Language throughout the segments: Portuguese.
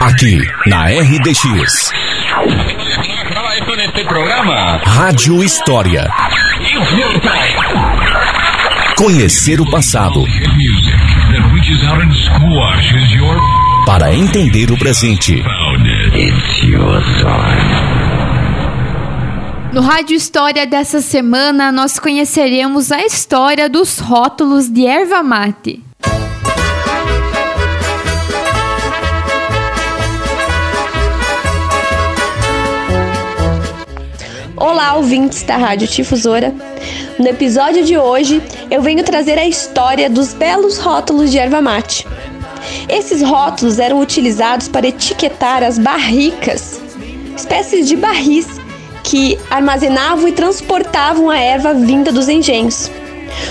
Aqui na RDX. Rádio História. Conhecer o passado. Para entender o presente. No Rádio História dessa semana, nós conheceremos a história dos rótulos de erva mate. Olá, ouvintes da Rádio Difusora. No episódio de hoje, eu venho trazer a história dos belos rótulos de erva mate. Esses rótulos eram utilizados para etiquetar as barricas, espécies de barris que armazenavam e transportavam a erva vinda dos engenhos.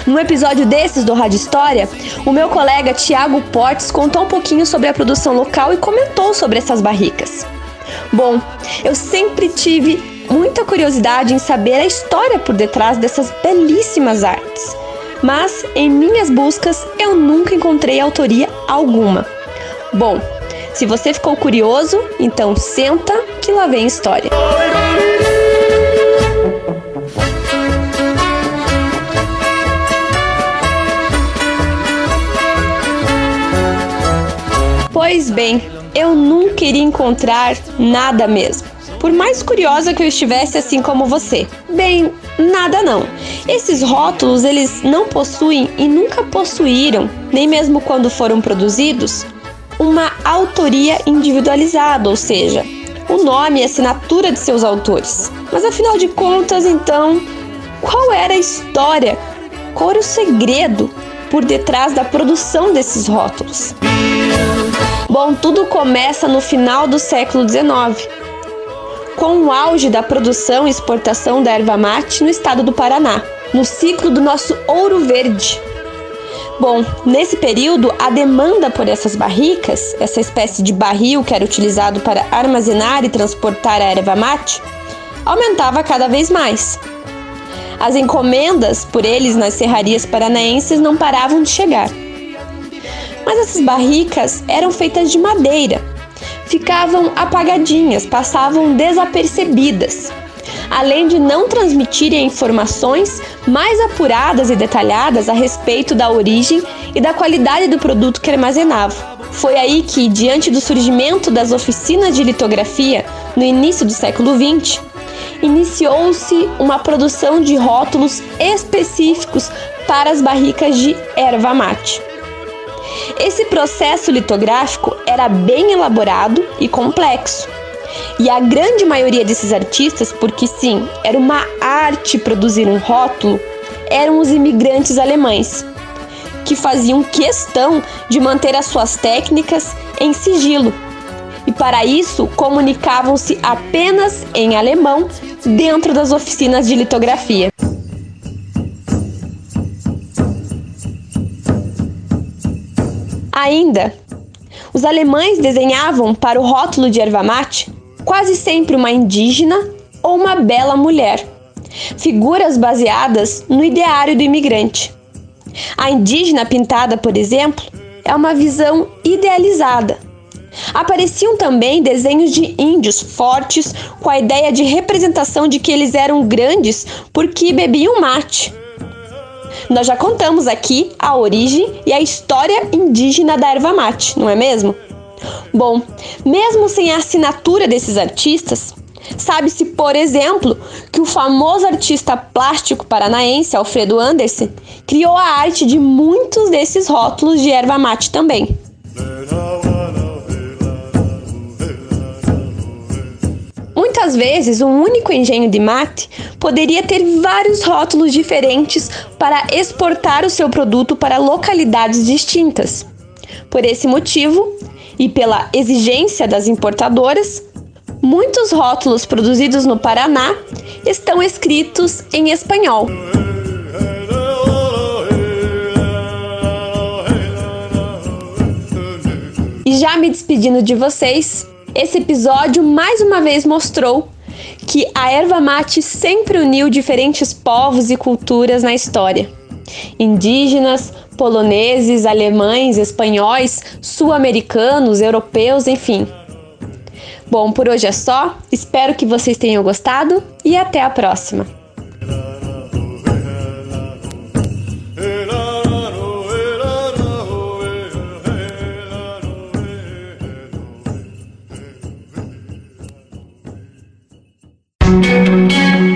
No episódio desses do Rádio História, o meu colega Tiago Portes contou um pouquinho sobre a produção local e comentou sobre essas barricas. Bom, eu sempre tive muita curiosidade em saber a história por detrás dessas belíssimas artes. Mas em minhas buscas eu nunca encontrei autoria alguma. Bom, se você ficou curioso, então senta que lá vem história. Pois bem, eu nunca iria encontrar nada mesmo por mais curiosa que eu estivesse assim como você. Bem, nada não. Esses rótulos eles não possuem e nunca possuíram, nem mesmo quando foram produzidos, uma autoria individualizada, ou seja, o nome e assinatura de seus autores. Mas afinal de contas, então, qual era a história? Qual era o segredo por detrás da produção desses rótulos? Bom, tudo começa no final do século XIX, com o auge da produção e exportação da erva mate no estado do Paraná, no ciclo do nosso ouro verde. Bom, nesse período, a demanda por essas barricas, essa espécie de barril que era utilizado para armazenar e transportar a erva mate, aumentava cada vez mais. As encomendas por eles nas serrarias paranaenses não paravam de chegar. Mas essas barricas eram feitas de madeira ficavam apagadinhas, passavam desapercebidas, além de não transmitirem informações mais apuradas e detalhadas a respeito da origem e da qualidade do produto que armazenava. Foi aí que, diante do surgimento das oficinas de litografia no início do século XX, iniciou-se uma produção de rótulos específicos para as barricas de erva mate. Esse processo litográfico era bem elaborado e complexo. E a grande maioria desses artistas, porque sim, era uma arte produzir um rótulo, eram os imigrantes alemães, que faziam questão de manter as suas técnicas em sigilo. E para isso comunicavam-se apenas em alemão dentro das oficinas de litografia. Ainda, os alemães desenhavam para o rótulo de erva mate quase sempre uma indígena ou uma bela mulher, figuras baseadas no ideário do imigrante. A indígena pintada, por exemplo, é uma visão idealizada. Apareciam também desenhos de índios fortes com a ideia de representação de que eles eram grandes porque bebiam mate. Nós já contamos aqui a origem e a história indígena da erva mate, não é mesmo? Bom, mesmo sem a assinatura desses artistas, sabe-se, por exemplo, que o famoso artista plástico paranaense Alfredo Anderson criou a arte de muitos desses rótulos de erva mate também. Muitas vezes, um único engenho de mate poderia ter vários rótulos diferentes para exportar o seu produto para localidades distintas. Por esse motivo, e pela exigência das importadoras, muitos rótulos produzidos no Paraná estão escritos em espanhol. E já me despedindo de vocês, esse episódio mais uma vez mostrou que a erva mate sempre uniu diferentes povos e culturas na história. Indígenas, poloneses, alemães, espanhóis, sul-americanos, europeus, enfim. Bom, por hoje é só. Espero que vocês tenham gostado e até a próxima.